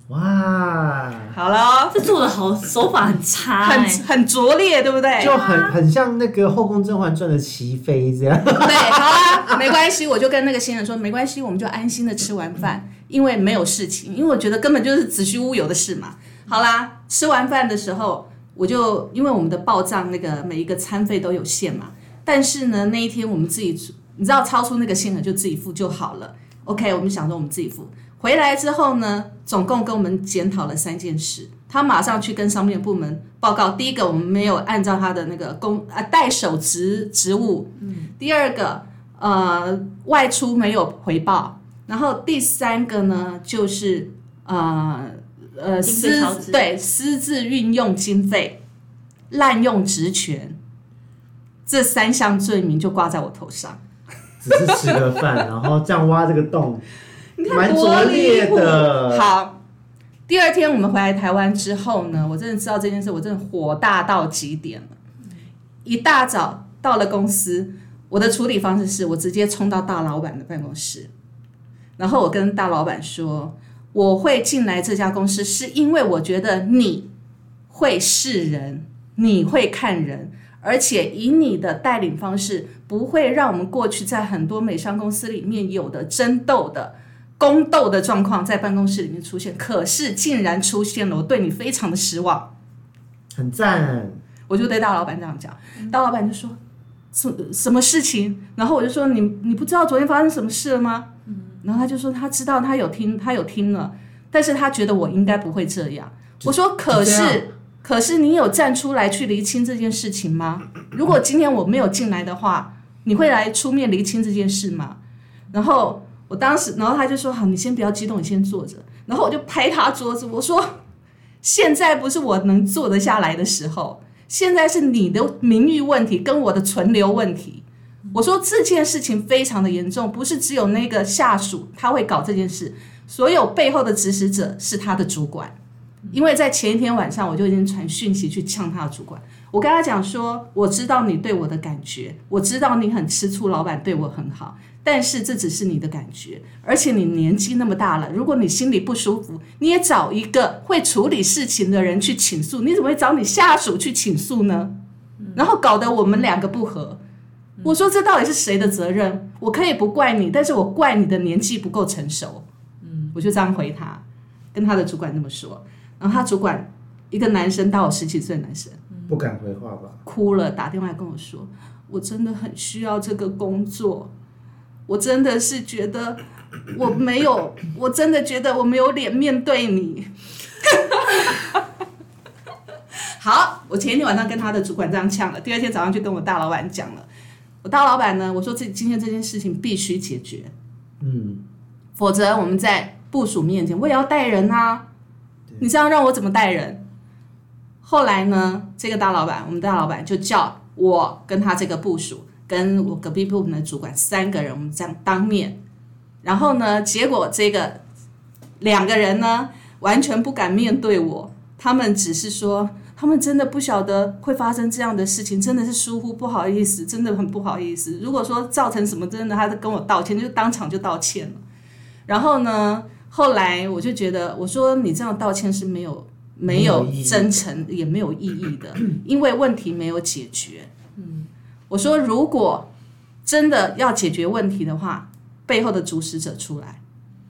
哇，好了，这做的好手法很差、很欸，很拙劣，对不对？就很很像那个《后宫甄嬛传》的齐妃这样。对，好啦，没关系，我就跟那个新人说，没关系，我们就安心的吃完饭，因为没有事情，因为我觉得根本就是子虚乌有的事嘛。好啦，吃完饭的时候，我就因为我们的报账那个每一个餐费都有限嘛，但是呢，那一天我们自己，你知道超出那个限额就自己付就好了。OK，我们想说我们自己付。回来之后呢，总共跟我们检讨了三件事。他马上去跟商业部门报告，第一个我们没有按照他的那个公啊代手职职务，嗯，第二个呃外出没有回报，然后第三个呢就是呃呃私对私自运用经费、滥用职权，这三项罪名就挂在我头上。只是吃个饭，然后这样挖这个洞，蛮拙劣的。好，第二天我们回来台湾之后呢，我真的知道这件事，我真的火大到极点了。一大早到了公司，我的处理方式是我直接冲到大老板的办公室，然后我跟大老板说，我会进来这家公司是因为我觉得你会是人，你会看人。而且以你的带领方式，不会让我们过去在很多美商公司里面有的争斗的宫斗的状况在办公室里面出现，可是竟然出现了，我对你非常的失望。很赞，我就对大老板这样讲，大老板就说什什么事情？然后我就说你你不知道昨天发生什么事了吗？然后他就说他知道，他有听，他有听了，但是他觉得我应该不会这样。我说可是可是你有站出来去厘清这件事情吗？如果今天我没有进来的话，你会来出面厘清这件事吗？然后我当时，然后他就说好，你先不要激动，你先坐着。然后我就拍他桌子，我说现在不是我能坐得下来的时候，现在是你的名誉问题跟我的存留问题。我说这件事情非常的严重，不是只有那个下属他会搞这件事，所有背后的指使者是他的主管。因为在前一天晚上我就已经传讯息去呛他的主管，我跟他讲说，我知道你对我的感觉，我知道你很吃醋，老板对我很好，但是这只是你的感觉，而且你年纪那么大了，如果你心里不舒服，你也找一个会处理事情的人去倾诉，你怎么会找你下属去倾诉呢？然后搞得我们两个不和。我说这到底是谁的责任？我可以不怪你，但是我怪你的年纪不够成熟。嗯，我就这样回他，跟他的主管这么说。然后他主管一个男生，大我十几岁的男生，不敢回话吧？哭了，打电话跟我说，我真的很需要这个工作，我真的是觉得我没有，我真的觉得我没有脸面对你。好，我前一天晚上跟他的主管这样呛了，第二天早上就跟我大老板讲了。我大老板呢，我说这今天这件事情必须解决，嗯，否则我们在部署面前我也要带人啊，你这样让我怎么带人？后来呢，这个大老板，我们大老板就叫我跟他这个部署，跟我隔壁部门的主管三个人，我们这样当面，然后呢，结果这个两个人呢，完全不敢面对我，他们只是说，他们真的不晓得会发生这样的事情，真的是疏忽，不好意思，真的很不好意思。如果说造成什么，真的，他就跟我道歉，就当场就道歉了。然后呢，后来我就觉得，我说你这样道歉是没有没有真诚，也没有意义的，因为问题没有解决。嗯，我说如果真的要解决问题的话，背后的主使者出来。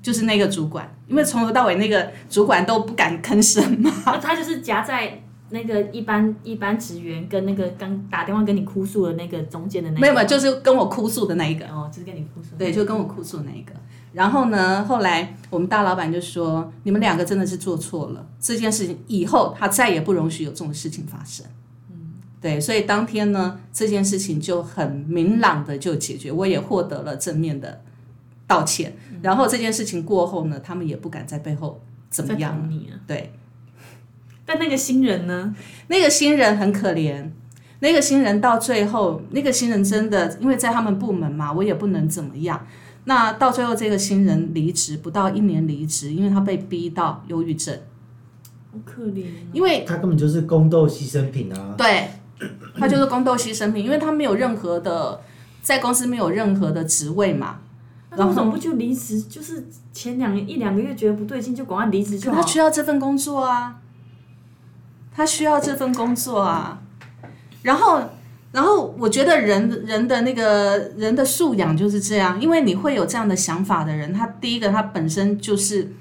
就是那个主管，因为从头到尾那个主管都不敢吭声嘛。他就是夹在那个一般一般职员跟那个刚打电话跟你哭诉的那个中间的那个，没有没有，就是跟我哭诉的那一个。哦，就是跟你哭诉，对，就跟我哭诉的那一个。然后呢，后来我们大老板就说：“你们两个真的是做错了，这件事情以后他再也不容许有这种事情发生。”嗯，对，所以当天呢，这件事情就很明朗的就解决，我也获得了正面的道歉。然后这件事情过后呢，他们也不敢在背后怎么样。对，但那个新人呢？那个新人很可怜，那个新人到最后，那个新人真的因为在他们部门嘛，我也不能怎么样。那到最后，这个新人离职不到一年离职，因为他被逼到忧郁症，好可怜哦。因为他根本就是宫斗牺牲品啊！对，他就是宫斗牺牲品，因为他没有任何的在公司没有任何的职位嘛，那为什么不就离职？就是前两一两个月觉得不对劲，就赶快离职就好。他需要这份工作啊，他需要这份工作啊。然后，然后我觉得人人的那个人的素养就是这样，因为你会有这样的想法的人，他第一个他本身就是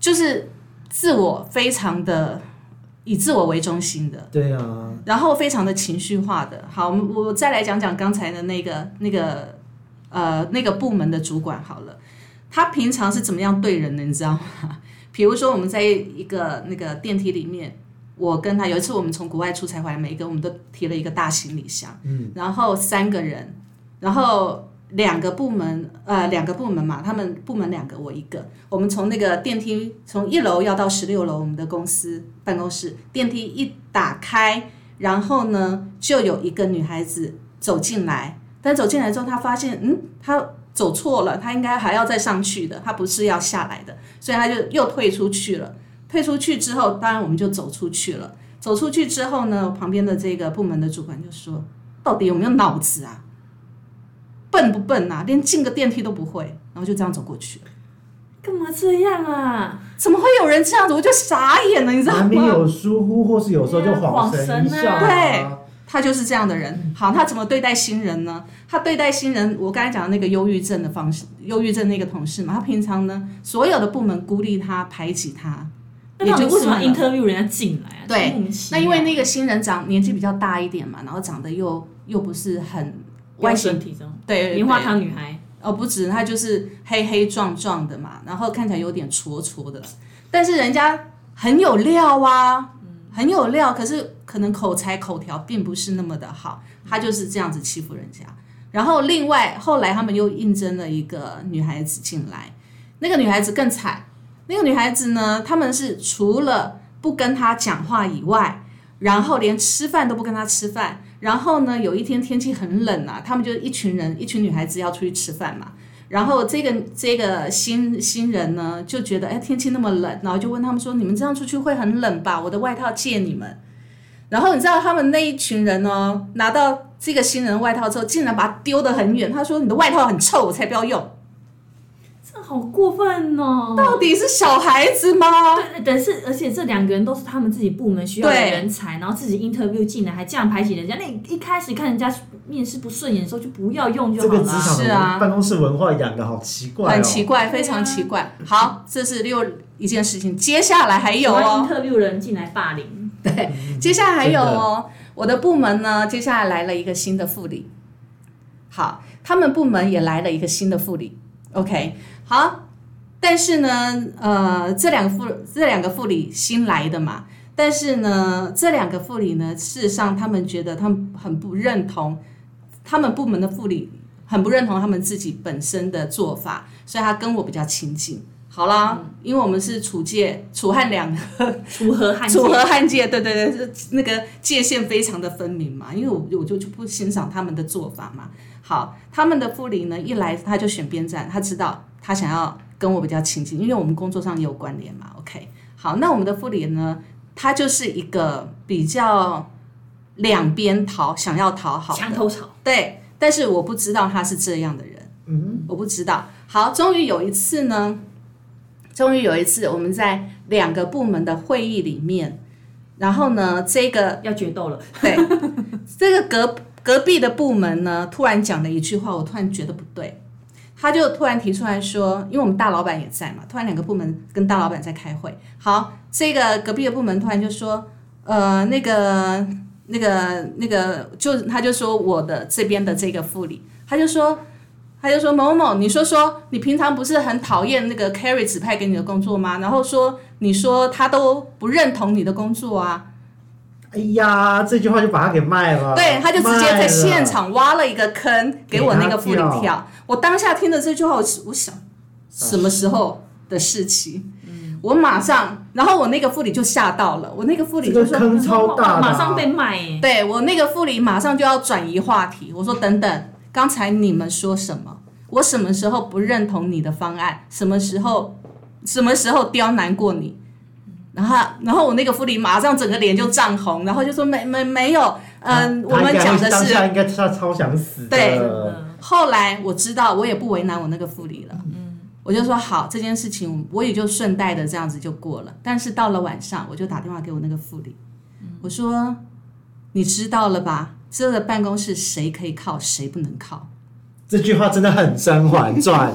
就是自我非常的以自我为中心的。对啊，然后非常的情绪化的。好，我们我再来讲讲刚才的那个那个呃那个部门的主管好了，他平常是怎么样对人的，你知道吗？比如说我们在一个那个电梯里面，我跟他有一次我们从国外出差回来，每一个我们都提了一个大行李箱，嗯，然后三个人，然后。两个部门，呃，两个部门嘛，他们部门两个，我一个。我们从那个电梯从一楼要到十六楼，我们的公司办公室电梯一打开，然后呢，就有一个女孩子走进来。但走进来之后，她发现，嗯，她走错了，她应该还要再上去的，她不是要下来的，所以她就又退出去了。退出去之后，当然我们就走出去了。走出去之后呢，旁边的这个部门的主管就说：“到底有没有脑子啊？笨不笨啊？连进个电梯都不会。”然后就这样走过去了。干嘛这样啊？怎么会有人这样子？我就傻眼了，你知道吗？难免有疏忽，或是有时候就恍神一下、对他就是这样的人。好，他怎么对待新人呢？他对待新人，我刚才讲的那个忧郁症的方式，忧郁症那个同事嘛，他平常呢，所有的部门孤立他、排挤他，那到底为什么要 interview 人家进来啊？对那因为那个新人长年纪比较大一点嘛，然后长得又又不是很外标形体重，对对棉花对糖女孩，哦，不止，她就是黑黑壮壮的嘛，然后看起来有点矬矬的，但是人家很有料啊，很有料，可是可能口才口条并不是那么的好，他就是这样子欺负人家。然后另外后来他们又应征了一个女孩子进来，那个女孩子更惨，那个女孩子呢，他们是除了不跟她讲话以外，然后连吃饭都不跟她吃饭。然后呢，有一天天气很冷啊，他们就一群人，一群女孩子要出去吃饭嘛。然后这个这个新新人呢，就觉得哎天气那么冷，然后就问他们说：“你们这样出去会很冷吧？我的外套借你们。”然后你知道他们那一群人哦，拿到这个新人外套之后，竟然把它丢得很远。他说：“你的外套很臭，我才不要用。这好过分哦！到底是小孩子吗？对，但是而且这两个人都是他们自己部门需要的人才，然后自己 interview 进来，还这样排挤人家。那你一开始看人家面试不顺眼的时候，就不要用就好了。这个是啊的办公室文化养的好奇怪、哦，很奇怪，非常奇怪。好，这是六一件事情，接下来还有哦，interview 人进来霸凌，对接下来还有哦，我的部门呢，接下来来了一个新的副理。好，他们部门也来了一个新的副理。OK，好，但是呢，呃，这两个副这两个副理新来的嘛，但是呢，这两个副理呢，事实上他们觉得他们很不认同，他们部门的副理很不认同他们自己本身的做法，所以他跟我比较亲近。好啦，因为我们是楚界楚汉两个 楚河汉界楚河汉界，对对对，那个界限非常的分明嘛，因为我我就就不欣赏他们的做法嘛。好，他们的副理呢一来他就选边站，他知道他想要跟我比较亲近，因为我们工作上也有关联嘛。OK，好，那我们的副理呢，他就是一个比较两边讨想要讨好的，墙头草，对，但是我不知道他是这样的人，嗯，我不知道。好，终于有一次呢，终于有一次我们在两个部门的会议里面，然后呢，这个要决斗了。对这个隔隔壁的部门呢，突然讲了一句话，我突然觉得不对。他就突然提出来说，因为我们大老板也在嘛，突然两个部门跟大老板在开会。好，这个隔壁的部门突然就说，呃，那个、那个、那个，就他就说我的这边的这个副理，他就说，他就说某某某，你说说，你平常不是很讨厌那个 Carrie 指派给你的工作吗？然后说你说他都不认同你的工作啊。哎呀，这句话就把他给卖了。对，他就直接在现场挖了一个坑给我那个副理跳跳。我当下听了这句话，我我想什么时候的事情？我马上，然后我那个副理就吓到了，我那个副理就说。这个坑超大啊马上被卖耶。对我那个副理马上就要转移话题，我说等等，刚才你们说什么？我什么时候不认同你的方案？什么时候什么时候刁难过你？然后然后我那个副理马上整个脸就涨红，然后就说没没没有，嗯、我们讲的是当下应该他超想死。对嗯后来我知道，我也不为难我那个副理了，我就说好，这件事情我也就顺带的这样子就过了。但是到了晚上，我就打电话给我那个副理，我说你知道了吧？这个办公室谁可以靠，谁不能靠。这句话真的很《甄嬛传》。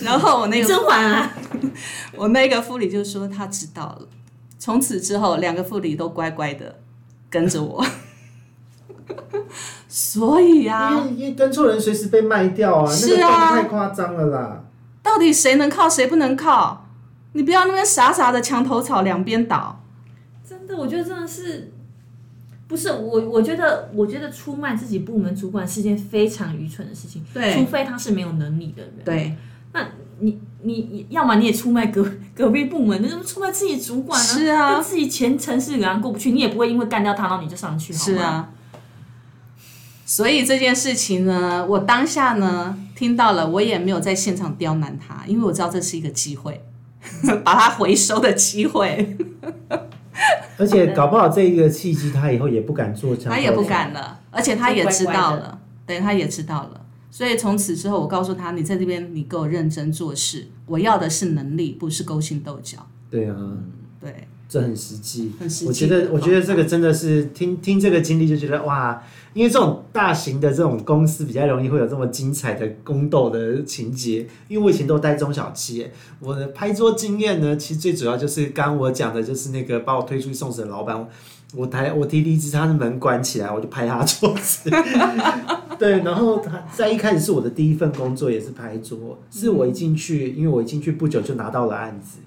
然后我那个甄嬛啊，我那个副理就说他知道了，从此之后两个副理都乖乖的跟着我。所以呀、因为因为跟错人随时被卖掉啊，那个是啊太夸张了啦。到底谁能靠，谁不能靠？你不要那边傻傻的墙头草两边倒。真的，我觉得真的是，不是我，我觉得，我觉得出卖自己部门主管是件非常愚蠢的事情，对除非他是没有能力的人。对，那你你要么你也出卖隔隔壁部门，你怎么出卖自己主管呢？是啊跟自己前城市人过不去，你也不会因为干掉他，然后你就上去，是啊。所以这件事情呢，我当下呢听到了，我也没有在现场刁难他，因为我知道这是一个机会，把他回收的机会，而且搞不好这一个契机，他以后也不敢做这样。他也不敢了，而且他也知道就乖乖了，对，他也知道了。所以从此之后，我告诉他，你在这边你给我认真做事，我要的是能力，不是勾心斗角。对啊，对，这很实际。很实际。我觉得，我觉得这个真的是听听这个经历就觉得哇，因为这种大型的这种公司比较容易会有这么精彩的宫斗的情节。因为我以前都待中小企业，我的拍桌经验呢，其实最主要就是刚刚我讲的，就是那个把我推出去送死的老板。我抬我提离职，他的门关起来，我就拍他桌子。对，然后他在一开始是我的第一份工作，也是拍桌，是我一进去，因为我一进去不久就拿到了案子，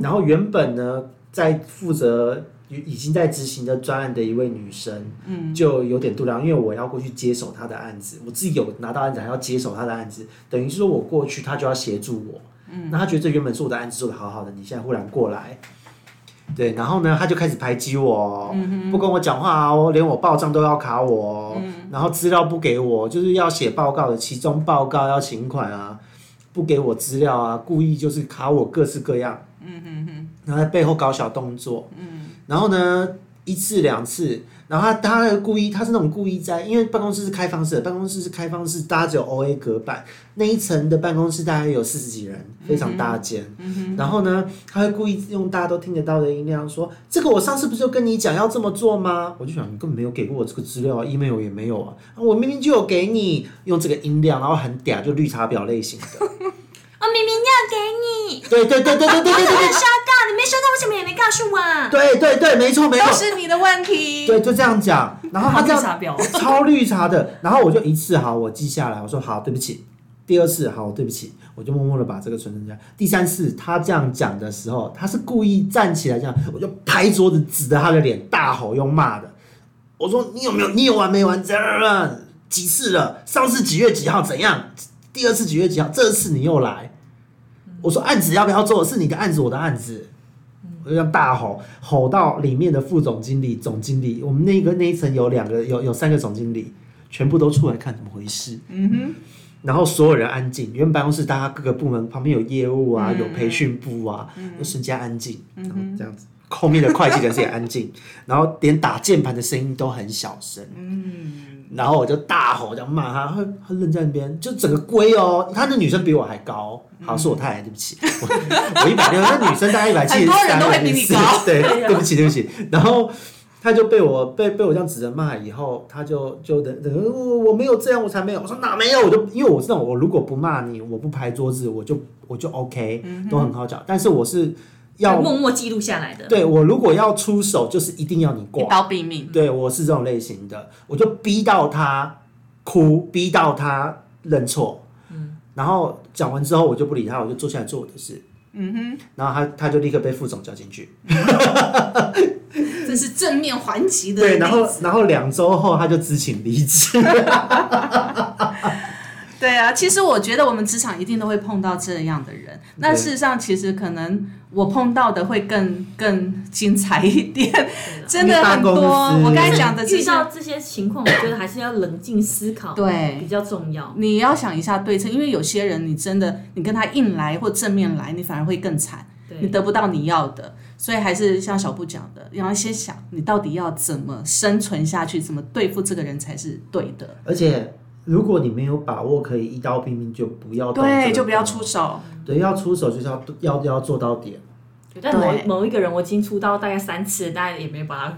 然后原本呢，在负责已经在执行的专案的一位女生，嗯，就有点度量，因为我要过去接手她的案子，我自己有拿到案子，还要接手她的案子，等于是说我过去，她就要协助我，嗯，那她觉得这原本是我的案子做的好好的，你现在忽然过来。对，然后呢，她就开始排挤我哦，不跟我讲话哦，连我报账都要卡我嗯，然后资料不给我，就是要写报告的其中报告要请款啊，不给我资料啊，故意就是卡我各式各样，嗯哼哼，然后在背后搞小动作，嗯，然后呢一次两次，然后他他故意他是那种故意在，因为办公室是开放式的，办公室是开放式，大家只有 O A 隔板，那一层的办公室大概有四十几人，非常大间，嗯然后呢他会故意用大家都听得到的音量说，这个我上次不是就跟你讲要这么做吗？我就想你根本没有给过我这个资料啊，email 也没有啊，我明明就有给你用这个音量，然后很嗲，就绿茶婊类型的。我 明明要给你，对对对对对对对对你没收到，为什么也没告诉我？对对对，没错没都错，是你的问题。对，就这样讲。然后他这样傻婊，超绿茶的，然后我就一次好，我记下来，我说好，对不起。第二次好，对不起，我就默默的把这个存成这样。第三次他这样讲的时候，他是故意站起来这样，我就拍桌子指着他的脸大吼又骂的。我说你有没有你有完没完？这样几次了？上次几月几号怎样？第二次几月几号？这次你又来。我说案子要不要做？是你的案子，我的案子。我就大吼，吼到里面的副总经理、总经理，我们那个那一层有两个，有有三个总经理，全部都出来看怎么回事。嗯哼。然后所有人安静，因为办公室大家各个部门旁边有业务啊，有培训部啊，就瞬间安静，然后这样子。后面的会计人士也安静，然后连打键盘的声音都很小声。嗯。然后我就大吼，这样骂他，他他愣在那边，就整个龟哦，他的女生比我还高，好是我太矮，对不起，我我一百六，那女生大概一百七十三，很多人都会比你高对，对不起，对不起。然后他就被我被被我这样指着骂以后，他就就等等我我没有这样，我才没有。我说哪没有？我就因为我是那种我如果不骂你，我不拍桌子，我就我就 OK，、都很好讲。但是我是要默默记录下来的。对我如果要出手，就是一定要你一挂。刀毙命。对我是这种类型的，我就逼到他哭，逼到他认错。嗯，然后讲完之后，我就不理他，我就坐下来做我的事。嗯哼，然后他他就立刻被副总叫进去。这是正面还击的对，然后子然后两周后他就知情离职。对啊，其实我觉得我们职场一定都会碰到这样的人。那事实上，其实可能我碰到的会更更精彩一点，真的很多。我刚才讲的这些，遇到这些情况，我觉得还是要冷静思考，对比较重要。你要想一下对策，因为有些人你真的你跟他硬来或正面来，你反而会更惨，你，得不到你要的。所以还是像小布讲的，你要先想你到底要怎么生存下去，怎么对付这个人才是对的。而且如果你没有把握可以一刀毙命，就不要对，就不要出手。对，要出手就是要要要做到点。但某某一个人，我已经出道大概三次了，大家也没把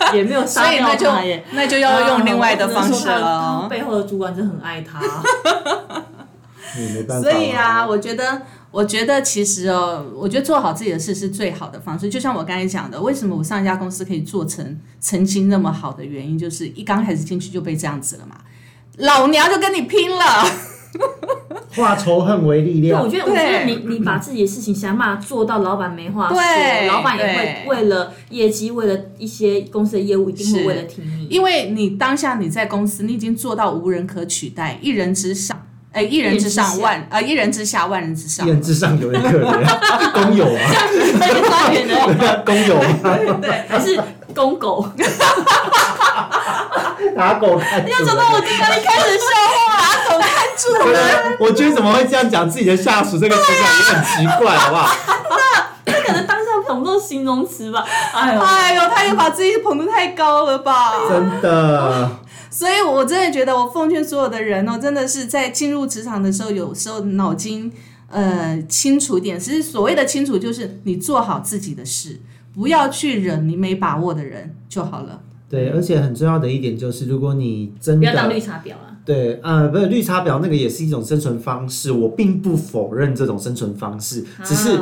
他，也没有杀掉所以那就他耶。那就要用另外的方式了。背后的主管真很爱他。你没办法。所以啊，，我觉得，我觉得其实哦，我觉得做好自己的事是最好的方式。就像我刚才讲的，为什么我上一家公司可以做成曾经那么好的原因，就是一刚开始进去就被这样子了嘛。老娘就跟你拼了，化仇恨为力对，量我。觉得，我觉得你你把自己的事情想办法做到，老板没话说，老板也对会为了业绩，为了一些公司的业务，一定会是为了听你。因为你当下你在公司，你已经做到无人可取代，一人之上，哎，一人之上万，呃，一人之下万人之上一。人之上有人可怜，工友啊，这个发言的工友对，还是公狗？打狗 看主。要找到我刚刚一开始的笑话，打狗看主人。我觉得怎么会这样讲自己的下属，这个情感也很奇怪，好不好？他可能当下捧这种形容词吧。哎呦，哎呦，他也把自己捧得太高了吧？真的，所以，我真的觉得，我奉劝所有的人哦，真的是在进入职场的时候，有时候脑筋呃清楚点。其实所谓的清楚，就是你做好自己的事，不要去惹你没把握的人就好了。对，而且很重要的一点就是，如果你真的不要当绿茶婊啊！对，呃，不是绿茶婊那个也是一种生存方式，我并不否认这种生存方式，只是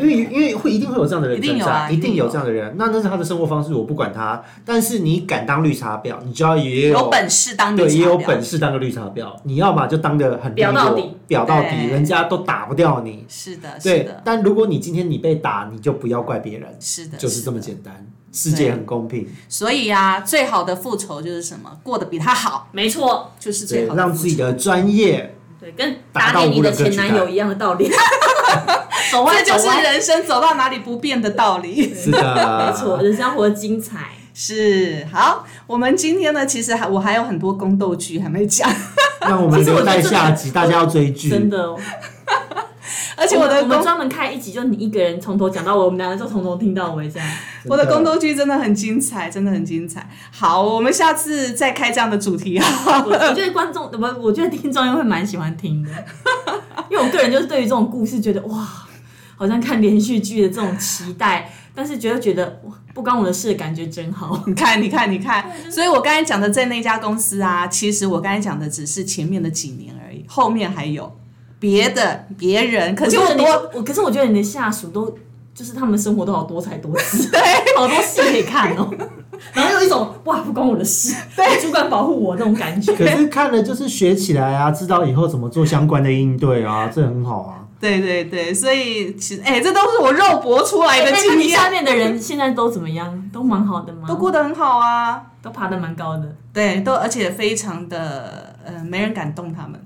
因为。因为会一定会有这样的人存在，一定有这样的人，那那是他的生活方式，我不管他。但是你敢当绿茶婊，你就要也有本事当绿对，茶也有婊本事当个绿茶婊。你要么就当的很利落婊到底，表到底，人家都打不掉你。是的，是对的，，但如果你今天你被打，你就不要怪别人，是的，就是这么的。简单。世界很公平，所以啊，最好的复仇就是什么？过得比他好，没错，就是最对，好的。让自己的专业对，跟打给你的前男友一样的道理。走歪这就是，人生走到哪里不变的道理。是的，没错，人生活得精彩。是好，我们今天呢，其实还我还有很多宫斗剧还没讲，那我们留待下集，大家要追剧。真的哦，而且我的我们专门开一集，就你一个人从头讲到尾，我们两个就从头听到尾这样。真 我的宫斗剧真的很精彩，真的很精彩。好，我们下次再开这样的主题啊。我我觉得观众不，我觉得听众会蛮喜欢听的，因为我个人就是对于这种故事觉得哇，好像看连续剧的这种期待，但是觉得觉得哇，不关我的事感觉真好。你看，你看，你看，所以我刚才讲的在那家公司啊，其实我刚才讲的只是前面的几年而已，后面还有别的别人。可是我觉得你我多我可是我觉得你的下属都就是他们生活都好多才多姿，对，好多戏可以看哦。然后有一种哇，不关我的事，对，主管保护我那种感觉。可是看了就是学起来啊，知道以后怎么做相关的应对啊，这很好啊。对对对，所以其实哎、这都是我肉搏出来的经验，你下面的人现在都怎么样？都蛮好的吗？都过得很好啊。都爬得蛮高的，对，都而且非常的呃，没人敢动他们。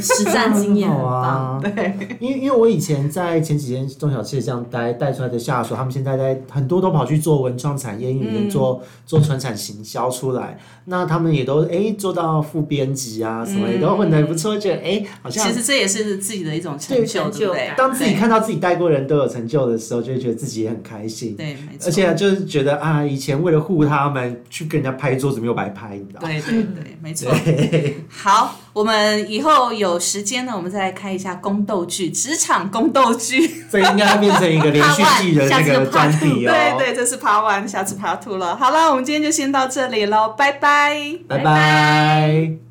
实战经验。啊。对，因为因为我以前在前几天中小企业这样待带出来的下属，他们现在在很多都跑去做文创产业，因为做、做传产行销出来，那他们也都哎做到副编辑啊，什么也都混得还不错，觉得哎好像其实这也是自己的一种成就，成就对不对？当自己看到自己带过人都有成就的时候，就会觉得自己也很开心。对，没错，而且就是觉得啊，以前为了护他们去跟人家拍桌子没有白拍，你知道吗？对对对，没错。好，我们以后有时间呢，我们再来开一下宫斗剧，职场宫斗剧。这应该变成一个连续剧的那个专题哦。对对，这是 Part One，下次 Part Two 了。好了，我们今天就先到这里喽，拜拜。拜拜。